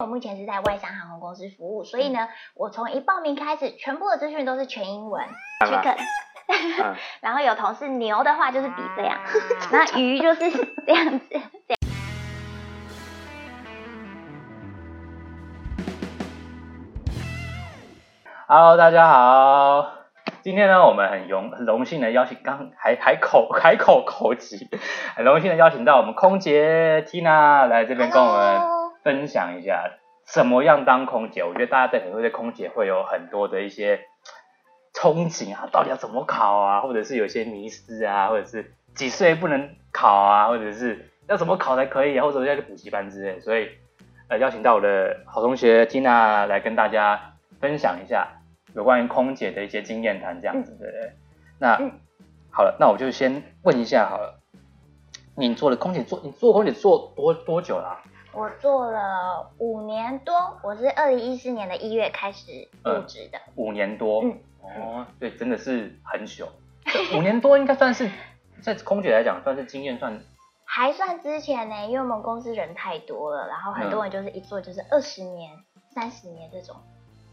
我目前是在外商航空公司服务，所以呢，我从一报名开始，全部的资讯都是全英文。Chicken，然后有同事牛的话就是比这样，那鱼就是这样子。这样 Hello，大家好，今天呢，我们很荣很荣幸的邀请，刚还还口海口口急，很荣幸的邀请到我们空姐 Tina 来这边跟我们。分享一下怎么样当空姐？我觉得大家对很多对空姐会有很多的一些憧憬啊，到底要怎么考啊？或者是有些迷失啊，或者是几岁不能考啊？或者是要怎么考才可以啊？或者要去补习班之类。所以呃，邀请到我的好同学 Tina 来跟大家分享一下有关于空姐的一些经验谈，这样子对不对？那、嗯、好了，那我就先问一下好了，你做了空姐做你做空姐做多多久了、啊？我做了五年多，我是二零一四年的一月开始入职的。嗯，五年多，嗯，哦，对，真的是很久。五年多应该算是 在空姐来讲，算是经验算还算之前呢，因为我们公司人太多了，然后很多人就是一做就是二十年、三十年这种。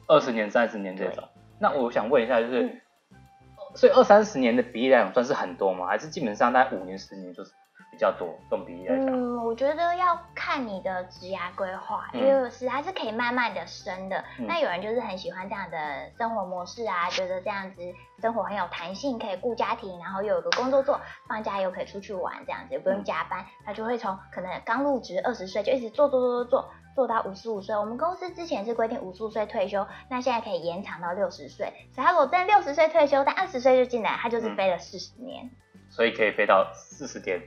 二十年、三十年这种，那我想问一下，就是，嗯，所以二三十年的比例来讲算是很多吗？还是基本上大概五年、十年就是？比较多，这种比例来讲，嗯，我觉得要看你的职涯规划，因为是还是可以慢慢的升的。嗯、那有人就是很喜欢这样的生活模式啊，觉得这样子生活很有弹性，可以顾家庭，然后又有个工作做，放假又可以出去玩，这样子也不用加班，他就会从可能刚入职二十岁就一直做做做做做做到五十五岁。我们公司之前是规定五十五岁退休，那现在可以延长到六十岁。所以他如果在六十岁退休，但二十岁就进来，他就是飞了四十年，所以可以飞到四十年。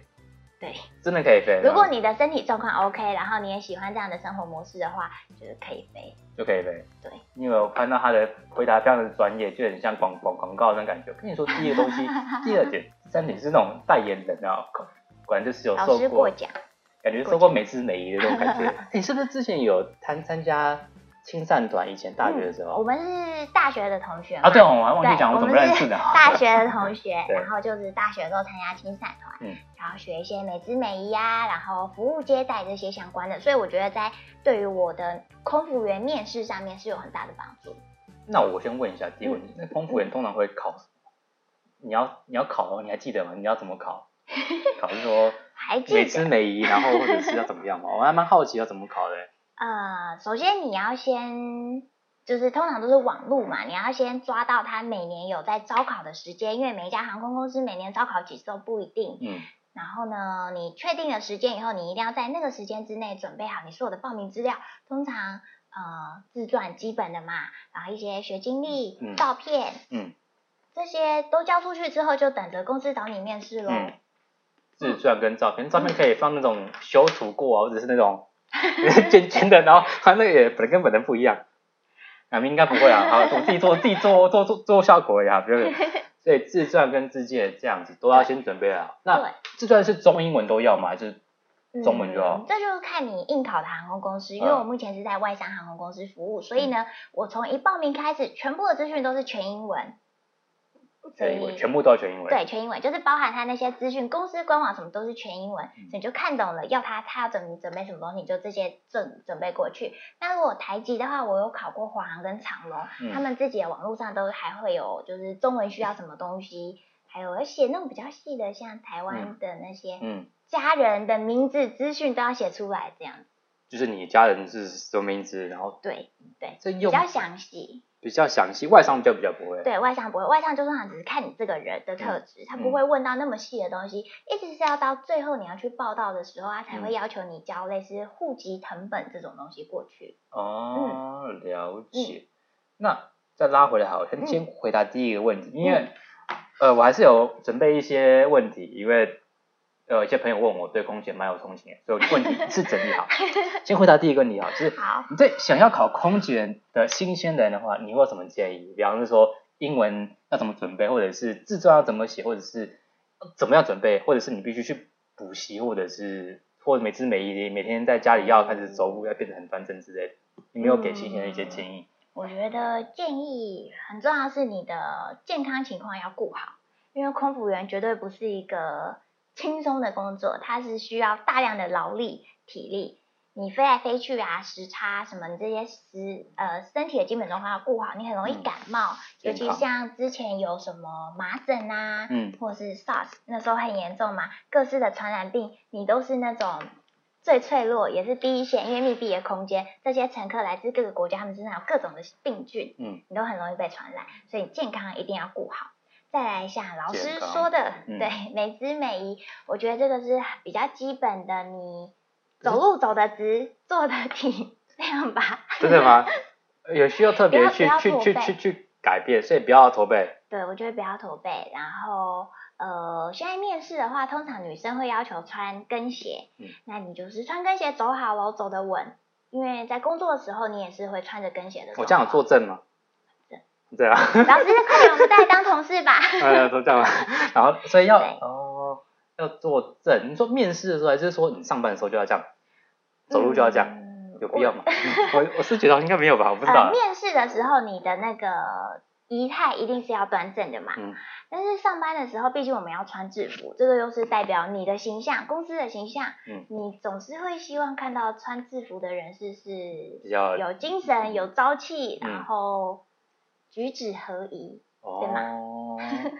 对，真的可以飞。如果你的身体状况 OK，然后你也喜欢这样的生活模式的话，就是可以飞，就可以飞。对，因为我看到他的回答非常的专业，就很像广广广告那种感觉。跟你说，第一个东西，第二点，第三点是那种代言人啊，果然就是有受过，过奖，感觉受过美姿美仪的那种感觉。你是不是之前有参参加？青善团以前大学的时候，嗯，我们是大学的同学啊。对，我还忘记讲，我怎么认识的。大学的同学，然后就是大学的时候参加青善团，嗯，然后学一些美姿美仪啊，然后服务接待这些相关的，所以我觉得在对于我的空服员面试上面是有很大的帮助。那我先问一下第一个问题，空服员通常会考？你要你要考哦，你还记得吗？你要怎么考？考是说美姿美仪，然后或者是要怎么样吗？我还蛮好奇要怎么考的。呃，首先你要先，就是通常都是网路嘛，你要先抓到他每年有在招考的时间，因为每一家航空公司每年招考几次都不一定。嗯。然后呢，你确定了时间以后，你一定要在那个时间之内准备好你所有的报名资料，通常呃自传基本的嘛，然后一些学经历、嗯、照片，嗯，这些都交出去之后，就等着公司找你面试喽。嗯、自传跟照片，照片可以放那种修图过啊，或者是那种。尖尖的，然后他那个也本来跟本人不一样，啊，应该不会啊，好，我自己做自己做做做做效果呀，不用。所以自传跟自荐这样子都要先准备好。那自传是中英文都要吗？还是中文就要？嗯，这就是看你应考的航空公司，因为我目前是在外商航空公司服务，所以呢，我从一报名开始，全部的资讯都是全英文。全英文，全部都要全英文。对，全英文就是包含他那些资讯，公司官网什么都是全英文，嗯、所以你就看懂了。要他他要准准备什么东西，你就这些准准备过去。那如果台籍的话，我有考过华航跟长龙，嗯、他们自己的网络上都还会有，就是中文需要什么东西，还有而写那种比较细的，像台湾的那些家人的名字资讯都要写出来，这样。就是你家人是什么名字，然后对对，这比较详细。比较详细，外商就比较不会。对，外商不会，外商就通常只是看你这个人的特质，嗯、他不会问到那么细的东西，一直是要到最后你要去报到的时候，他才会要求你交类似户籍成本这种东西过去。哦，嗯、了解。嗯、那再拉回来好，先先回答第一个问题，嗯、因为呃，我还是有准备一些问题，因为。呃，一些朋友问我对空姐蛮有憧憬的，所以问题 是整理好。先回答第一个问题哈，就是你对想要考空姐的新鲜人的话，你会有什么建议？比方说英文要怎么准备，或者是自传要怎么写，或者是怎么样准备，或者是你必须去补习，或者是或者每次每一，每天在家里要开始走路，要变得很端正之类的，你没有给新鲜的一些建议？嗯，我觉得建议很重要是你的健康情况要顾好，因为空服员绝对不是一个。轻松的工作，它是需要大量的劳力、体力。你飞来飞去啊，时差什么，你这些时呃身体的基本状况要顾好，你很容易感冒，嗯、尤其像之前有什么麻疹啊，嗯，或者是 SARS 那时候很严重嘛，各式的传染病，你都是那种最脆弱，也是第一线，因为密闭的空间，这些乘客来自各个国家，他们身上有各种的病菌，嗯，你都很容易被传染，所以健康一定要顾好。再来一下老师说的，嗯、对，美姿美仪，我觉得这个是比较基本的，你。走路走得直，坐得挺，这样吧。真的吗？有需要特别去去去去去改变，所以不要驼背。对，我觉得不要驼背。然后，呃，现在面试的话，通常女生会要求穿跟鞋。嗯。那你就是穿跟鞋走好喽，走得稳。因为在工作的时候，你也是会穿着跟鞋的。我这样有坐正吗？对。啊。老师，快点，我们再来当同事吧。哎呀，都这样了。然后，所以要哦。要做正，你说面试的时候，还是说你上班的时候就要这样，走路就要这样，嗯、有必要吗？我我，我是觉得应该没有吧，我不知道、呃。面试的时候，你的那个仪态一定是要端正的嘛。嗯。但是上班的时候，毕竟我们要穿制服，这个又是代表你的形象，公司的形象。嗯。你总是会希望看到穿制服的人士是比较有精神、有朝气，嗯、然后举止合宜，哦、对吗？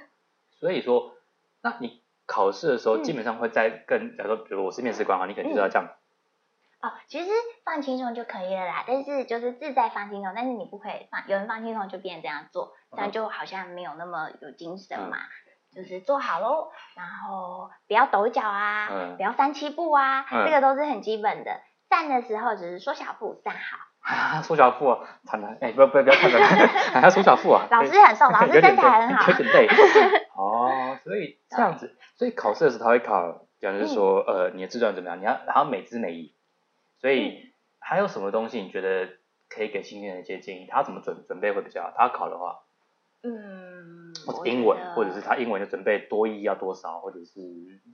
所以说，那你。考试的时候基本上会在跟，假如说，比如我是面试官啊，你肯定就是要这样。哦，其实放轻松就可以了啦，但是就是自在放轻松，但是你不可以放，有人放轻松就变成这样做，这样就好像没有那么有精神嘛。就是坐好喽，然后不要抖脚啊，不要三七步啊，这个都是很基本的。站的时候只是缩小步站好。啊，苏小富，惨了，哎，不不不要看着，还要缩小富啊。老师很瘦，老师身材很好。有点累。哦，所以这样子。所以考试的时候他会考，讲就是说，嗯、呃，你的自传怎么样？你要还要美姿美仪。所以还有什么东西你觉得可以给新鲜人一些建议？他怎么准准备会比较好？他要考的话，嗯，或者英文，或者是他英文就准备多一要多少，或者是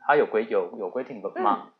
他有规有有规定的吗？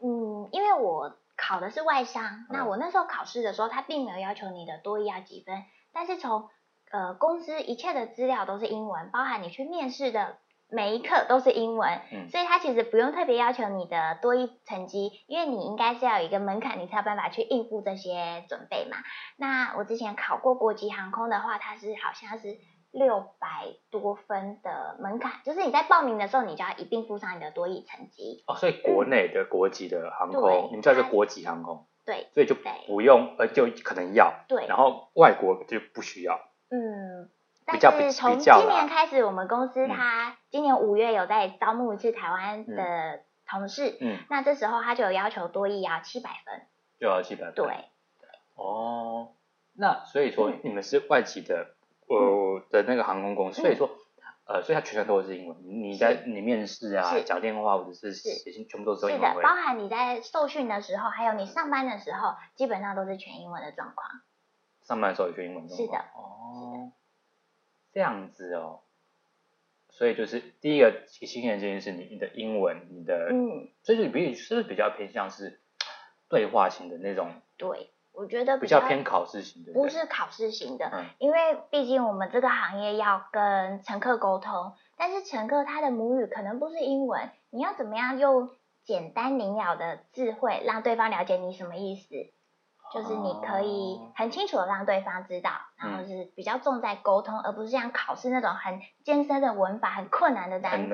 嗯，因为我考的是外商，嗯、那我那时候考试的时候，他并没有要求你的多一要几分，但是从呃公司一切的资料都是英文，包含你去面试的。每一课都是英文，嗯、所以他其实不用特别要求你的多一成绩，因为你应该是要有一个门槛，你才有办法去应付这些准备嘛。那我之前考过国际航空的话，它是好像是六百多分的门槛，就是你在报名的时候，你就要一并附上你的多益成绩。哦，所以国内的国籍的航空，嗯、你们叫做国籍航空，对，所以就不用，呃，就可能要，对，然后外国就不需要，嗯。但是从今年开始，我们公司他今年五月有在招募一次台湾的同事，嗯，那这时候他就有要求多益要七百分，就要七百分，对，哦，那所以说你们是外籍的，呃的那个航空公司，所以说，呃，所以它全程都是英文，你在你面试啊、讲电话或者是写信，全部都是英文，是的，包含你在受训的时候，还有你上班的时候，基本上都是全英文的状况。上班的时候也全英文，是的，哦。这样子哦，所以就是第一个新鲜的这件事你你的英文，你的嗯，所以就比是不是比较偏向是对话型的那种？对，我觉得比较，偏考试型的，不是考试型的，嗯，因为毕竟我们这个行业要跟乘客沟通，但是乘客他的母语可能不是英文，你要怎么样用简单明了的智慧让对方了解你什么意思？就是你可以很清楚的让对方知道，然后是比较重在沟通，嗯、而不是像考试那种很艰深的文法、很困难的单词，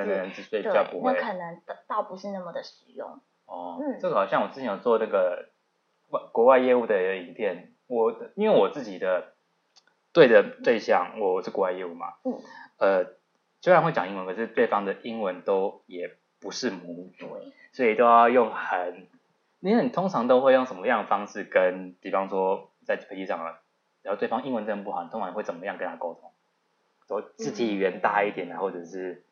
对，那可能倒不是那么的实用。哦，嗯，这个好像我之前有做那个外国外业务的影片，我因为我自己的对的对象我是国外业务嘛，嗯，呃，虽然会讲英文，可是对方的英文都也不是母语，所以都要用很。因为你通常都会用什么样的方式跟，比方说在飞机上啊，然后对方英文真的不好，你通常会怎么样跟他沟通？说肢体语言大一点啊，或者是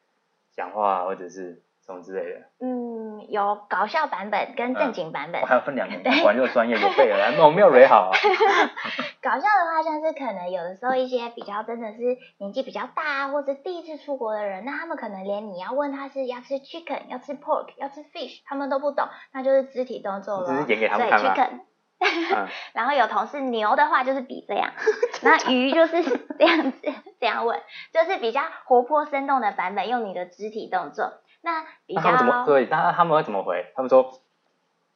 讲话，或者是什么之类的。嗯，有搞笑版本跟正经版本。我还要分两个，管这个专业有备而来，那我没有雷好啊。搞笑的话，像是可能有的时候一些比较真的是年纪比较大啊，或者第一次出国的人，那他们可能连你要问他是要吃 chicken，要吃 pork，要吃 fish，他们都不懂，那就是肢体动作了。只是演给他们看吗？chicken。嗯、然后有同事牛的话就是比这样，那鱼就是这样子这样问，就是比较活泼生动的版本，用你的肢体动作。那比较那他们怎么对？那他们会怎么回？他们说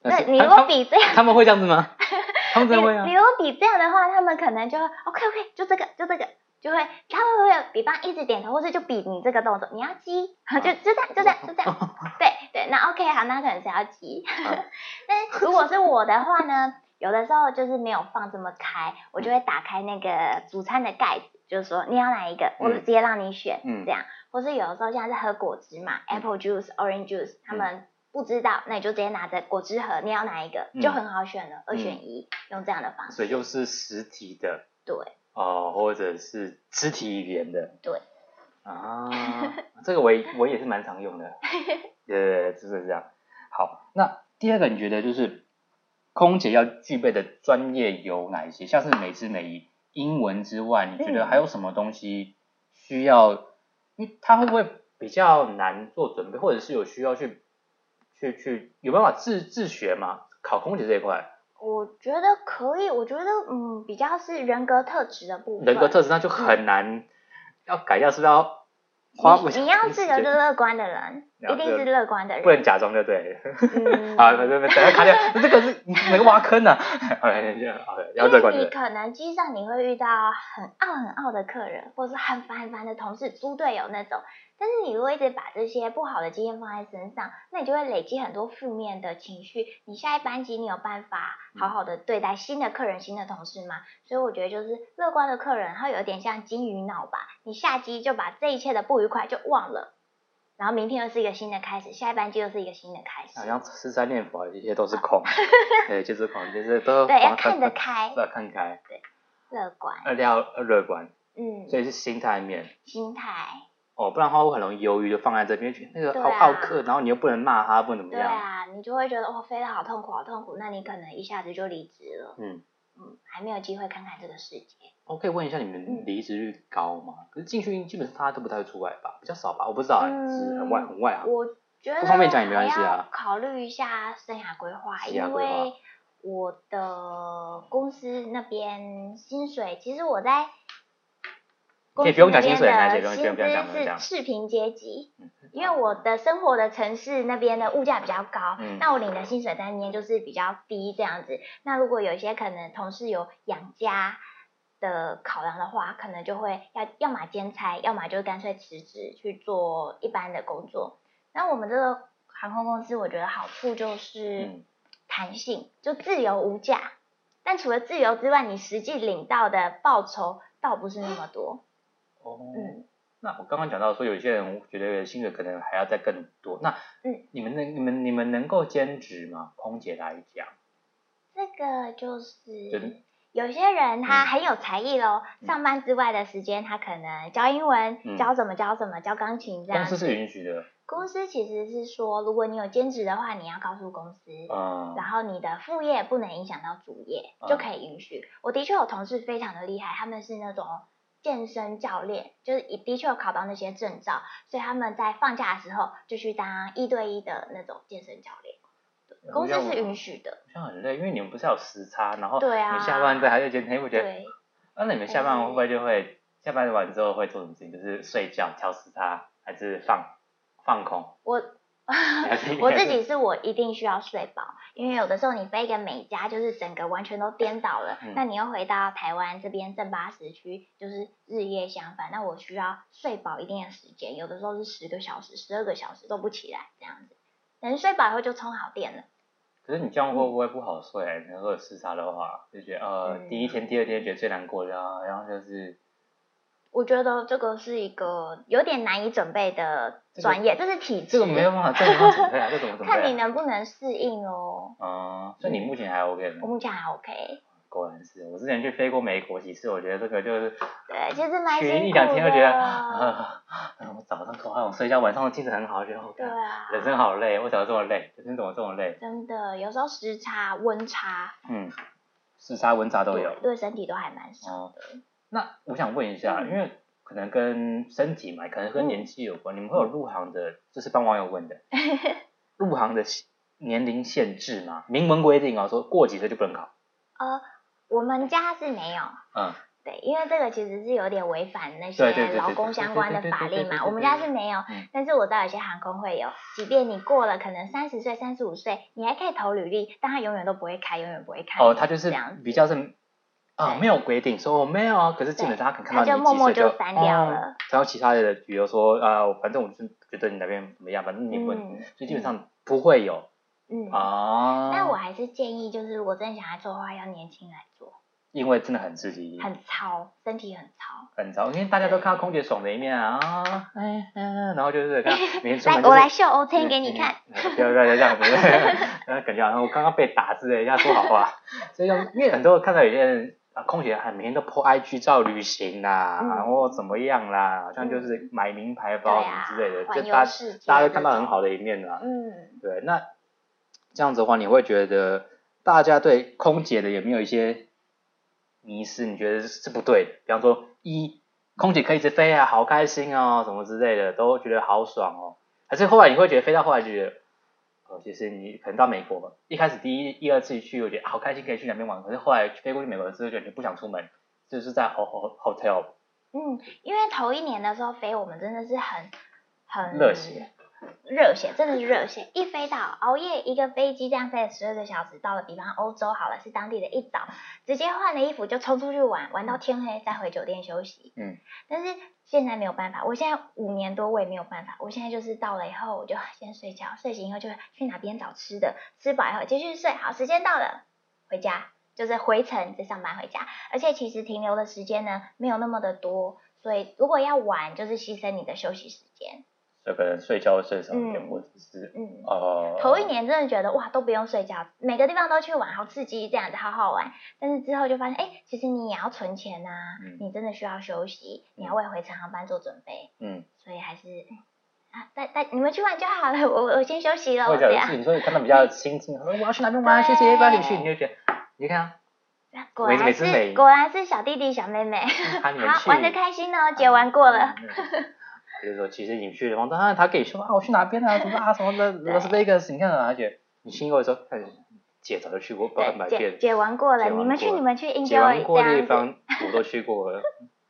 那你如果比这样，他们会这样子吗？他们真的会啊。你如果比这样的话，他们可能就会 OK OK，就这个就这个，就会他们会有比方一直点头，或者就比你这个动作，你要鸡，就就这样就这样就这样。对对，那 OK 好，那可能是要鸡。但如果是我的话呢，有的时候就是没有放这么开，我就会打开那个主餐的盖子，就是说你要哪一个，我直接让你选，这样。或是有的时候像是喝果汁嘛，Apple juice、Orange juice，他们。不知道，那你就直接拿着果汁盒，你要哪一个，嗯、就很好选了，二选一，嗯、用这样的方式。所以就是实体的，对，哦，或者是肢体语言的，对。啊，这个我也我也是蛮常用的，对就是这样。好，那第二个你觉得就是空姐要具备的专业有哪一些？像是美姿美仪，英文之外，你觉得还有什么东西需要？他会不会比较难做准备，或者是有需要去？去去有办法自自学吗？考空姐这一块，我觉得可以。我觉得嗯，比较是人格特质的部分。人格特质那就很难，嗯、要改掉，是不是要？花你要是个乐观的人，一定是乐观的人，不能假装就对。嗯，好，等下卡掉，这个是哪个挖坑呢？好，要乐观。你可能机上你会遇到很傲很傲的客人，或者是很烦很烦的同事、猪队友那种。但是你如果一直把这些不好的经验放在身上，那你就会累积很多负面的情绪。你下一班机你有办法好好的对待新的客人、新的同事吗？所以我觉得就是乐观的客人，他有点像金鱼脑吧。你下机就把这一切的不愉快就忘了，然后明天又是一个新的开始，下一班机又是一个新的开始。好像吃斋念佛，这些都是空，对，就是空，就是都对，要看得开，要看开，对，乐观，二要乐观，嗯，所以是心态面，心态。哦，不然的话我很容易忧郁，就放在这边去，那个好好客，然后你又不能骂他，不能怎么样。对啊，你就会觉得哦，飞得好痛苦，好痛苦，那你可能一下子就离职了。嗯嗯，还没有机会看看这个世界。我可以问一下，你们离职率高吗？可是进去基本上大家都不太会出来吧，比较少吧，我不知道，是很外很外啊。我觉得不方便讲也没关系啊。考虑一下生涯规划，因为我的公司那边薪水，其实我在。可以不用讲薪水，那些东西不。是赤贫阶级，因为我的生活的城市那边的物价比较高，嗯、那我领的薪水在那边就是比较低这样子。那如果有一些可能同事有养家的考量的话，可能就会要要么兼差，要么就干脆辞职去做一般的工作。那我们这个航空公司，我觉得好处就是弹性，嗯、就自由无价。但除了自由之外，你实际领到的报酬倒不是那么多。哦，嗯，那我刚刚讲到说，有些人觉得薪水可能还要再更多。那，嗯，你们能、你们、你们能够兼职吗？空姐来讲，这个就是有些人他很有才艺咯，嗯、上班之外的时间他可能教英文，嗯、教什么教什么，教钢琴这样。公司是允许的。公司其实是说，如果你有兼职的话，你要告诉公司，嗯，然后你的副业不能影响到主业，嗯、就可以允许。我的确有同事非常的厉害，他们是那种。健身教练就是的确有考到那些证照，所以他们在放假的时候就去当一对一的那种健身教练，公司是允许的。好像很累，因为你们不是有时差，然后你下班再还在健身，会觉得，那你们下班会不会就会下班完之后会做什么事情？就是睡觉、调时差，还是放放空？我。我自己是我一定需要睡饱，因为有的时候你飞一个美加，就是整个完全都颠倒了。那、嗯、你又回到台湾这边正八时区，就是日夜相反。那我需要睡饱一定的时间，有的时候是十个小时、十二个小时都不起来这样子。等睡饱以后就充好电了。可是你这样会不会不好睡？嗯、如果有时差的话，就觉得呃，嗯、第一天、第二天觉得最难过，的、啊然后就是。我觉得这个是一个有点难以准备的专业，这，是体质。这个没有办法，这个没办法准备啊，这怎么准备、啊？看你能不能适应哦。哦、嗯，所以你目前还 OK 吗？我目前还 OK。果然是，我之前去飞过美国几次，我觉得这个就是。对，就是蛮辛苦的。去一两天就觉得，啊，我早上头还有睡觉，晚上精神很好，觉得对啊，人生好累，为什么这么累？人生怎么这么累？真的，有时候时差、温差，嗯，时差、温差都有，对，对身体都还蛮伤的。嗯那我想问一下，因为可能跟身体嘛，可能跟年纪有关，你们会有入行的，就是帮网友问的，入行的年龄限制吗？明文规定啊，说过几岁就不能考。呃，我们家是没有，嗯，对，因为这个其实是有点违反那些劳工相关的法令嘛。我们家是没有，但是我知道有些航空会有。即便你过了可能三十岁、三十五岁，你还可以投履历，但他永远都不会开，永远不会开。哦，他就是比较是啊，没有规定说我没有啊，可是基本上他可能看到你就默默就删掉了。然后其他的，比如说啊，反正我是觉得你那边怎么样，反正你问，所以基本上不会有。嗯啊，但我还是建议，就是如果真的想来做的话，要年轻来做。因为真的很刺激，很糙，身体很糙，很糙。因为大家都看到空姐爽的一面啊，哎嗯，然后就是看 每天来，我来秀 O 天给你看。不要不要这样子，感觉好像我刚刚被打之类，人家说好话。所以因为很多看到有些人啊，空姐还每天都 po IG 照旅行啦，然后怎么样啦，好像就是买名牌包什么之类的，就大家大家都看到很好的一面啦。嗯，对，那这样子的话，你会觉得大家对空姐的有没有一些？迷失你觉得是不对的，比方说一空姐可以一直飞啊，好开心哦，什么之类的，都觉得好爽哦。还是后来你会觉得飞到后来就觉得，哦，其实你可能到美国，一开始第一、一二次去，我觉得好开心，可以去哪边玩。可是后来飞过去美国之后，觉得你不想出门，就是在 hotel。嗯，因为头一年的时候飞，我们真的是很很热血。热血，真的是热血！一飞到熬夜一个飞机这样飞了十二个小时，到了比方欧洲好了，是当地的一早，直接换了衣服就冲出去玩，玩到天黑再回酒店休息。嗯，但是现在没有办法，我现在五年多我也没有办法，我现在就是到了以后我就先睡觉，睡醒以后就去哪边找吃的，吃饱以后继续睡，好，时间到了回家，就是回程再上班回家，而且其实停留的时间呢没有那么的多，所以如果要玩就是牺牲你的休息时间。就可能睡觉睡少一点，或者是嗯哦，头一年真的觉得哇都不用睡觉，每个地方都去玩，好刺激，这样子好好玩。但是之后就发现，哎，其实你也要存钱呐，你真的需要休息，你要为回程航班做准备。嗯，所以还是啊，带带你们去玩就好了，我我先休息了。会这样，你说你看到比较 心情，说我要去哪边玩，谢谢帮你去，你就觉得你看，果然是果然是小弟弟小妹妹，好玩的开心哦，姐玩过了。就是说，其实你去的地方，当然他可以说啊，我去哪边啊，什么啊，什么的，我是 Vegas，你看啊，而且你心里会说，姐早就去过百百遍，姐玩过了，你们去你们去，姐玩过的地方我都去过了。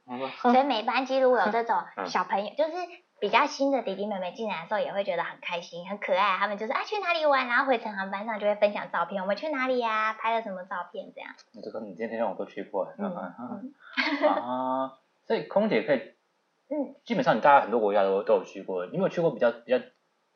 所以每班机如果有这种 小朋友，就是比较新的弟弟妹妹进来的时候，也会觉得很开心、很可爱。他们就是啊，去哪里玩，然后回程航班上就会分享照片，我们去哪里呀，拍了什么照片这样。你这个你今天让我都去过了，啊，所以空姐可以。嗯，基本上你大概很多国家都都有去过，你有没有去过比较比较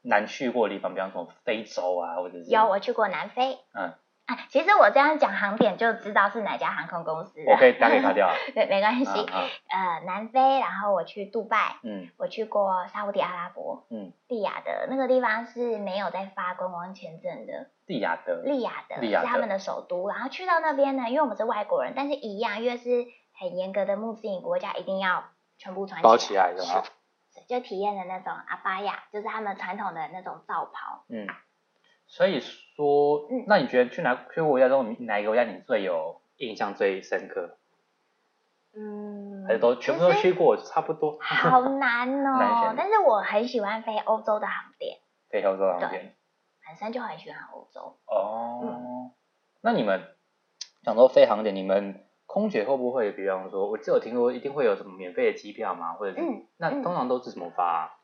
难去过的地方，比方说非洲啊，或者是有我去过南非。嗯，啊，其实我这样讲航点就知道是哪家航空公司。我可以打给他掉。对，没关系。呃，南非，然后我去杜拜，嗯，我去过沙乌地阿拉伯，嗯，利雅得那个地方是没有在发观光签证的。利雅得。利雅得是他们的首都，然后去到那边呢，因为我们是外国人，但是一样，因为是很严格的穆斯林国家，一定要。全部穿包起来的吗，就体验的那种阿巴亚，就是他们传统的那种罩袍。嗯，所以说，嗯，那你觉得去哪去国家中，哪一个国家你最有印象最深刻？嗯，还是都全部都去过，差不多。好难 哦，但是我很喜欢飞欧洲的航点。飞欧洲航点，本身就很喜欢欧洲。哦，那你们讲到飞航点，你们？空姐会不会，比方说，我只有听说一定会有什么免费的机票吗？或者是，嗯、那通常都是怎么发？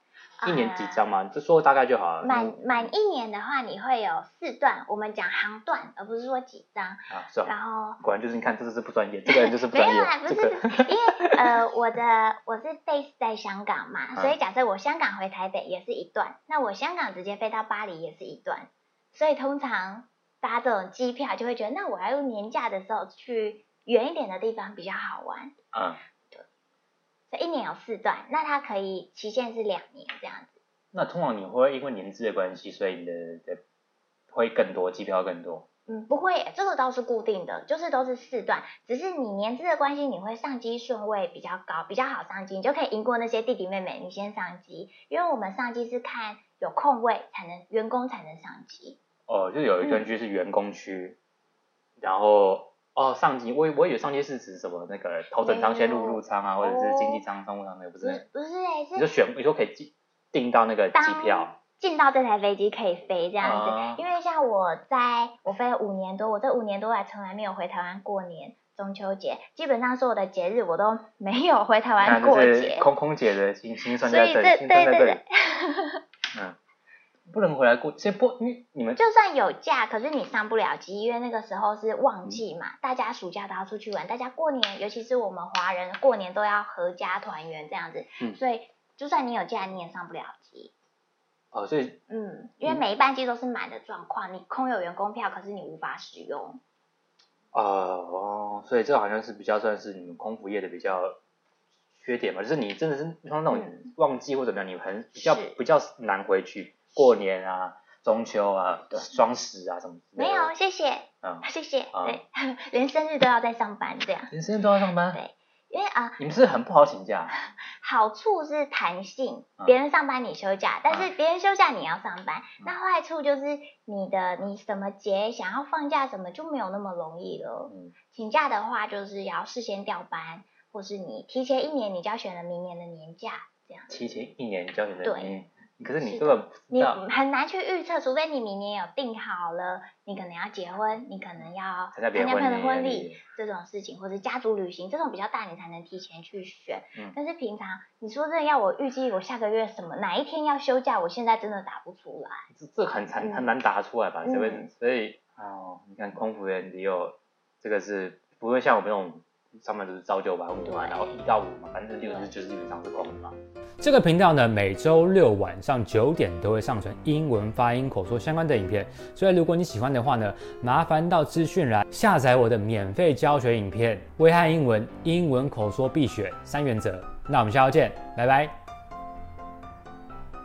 一年几张吗？就说大概就好了。满满一年的话，你会有四段，我们讲航段，而不是说几张。啊，是。然后果然就是你看，这是不专业，这个人就是不专业。没有啦，不是，这个、因为呃，我的我是 base 在香港嘛，所以假设我香港回台北也是一段，那我香港直接飞到巴黎也是一段，所以通常搭这种机票就会觉得，那我要用年假的时候去。远一点的地方比较好玩，嗯，对，所以一年有四段，那它可以期限是两年这样子。那通常你会因为年资的关系，所以你的的会更多机票更多？嗯，不会，这个倒是固定的，就是都是四段，只是你年资的关系，你会上机顺位比较高，比较好上机，你就可以赢过那些弟弟妹妹，你先上机，因为我们上机是看有空位才能员工才能上机。哦，就有一段区是员工区，嗯、然后。哦，上机，我我以为上机是指什么那个头等舱先入入舱啊，或者是经济舱、商务舱那个不是？不是哎，你就选，你说可以进订到那个机票，进到这台飞机可以飞这样子。因为像我在我飞了五年多，我这五年多来从来没有回台湾过年，中秋节，基本上所有的节日我都没有回台湾过节。空空姐的心心酸在这里，心酸在这里。嗯，不能回来过，所以不，你你们就算有假，可是你上不了机，因为那个时候是旺季嘛，嗯、大家暑假都要出去玩，大家过年，尤其是我们华人过年都要合家团圆这样子，嗯、所以就算你有假，你也上不了机。哦，所以嗯，因为每一班机都是满的状况，你空有员工票，可是你无法使用。哦，所以这好像是比较算是你们空服业的比较缺点嘛，就是你真的是像那种旺季或怎么样，你很比较比较难回去过年啊、中秋啊、双十啊什么。没有，谢谢，嗯，谢谢，对，连生日都要在上班这样。连生日都要上班？对。因为啊，你们是很不好请假。好处是弹性，别人上班你休假，但是别人休假你要上班。那坏处就是你的你什么节想要放假什么就没有那么容易了。请假的话就是要事先调班，或是你提前一年你就要选了明年的年假这样。提前一年你就要选了可是你这个你很难去预测，除非你明年有定好了，你可能要结婚，你可能要参加朋友的婚礼这种事情，或者家族旅行这种比较大，你才能提前去选。嗯。但是平常你说真的要我预计我下个月什么哪一天要休假，我现在真的答不出来。这这很难很难答出来吧？这位、嗯、所以哦，你看空服员也有这个是不会像我们这种。上面就是朝九晚五嘛，然后一到五嘛，反正六日就是基本上是空的嘛。这个频道呢，每周六晚上九点都会上传英文发音口说相关的影片，所以如果你喜欢的话呢，麻烦到资讯栏下载我的免费教学影片《危害英文英文口说必选三原则》。那我们下周见，拜拜。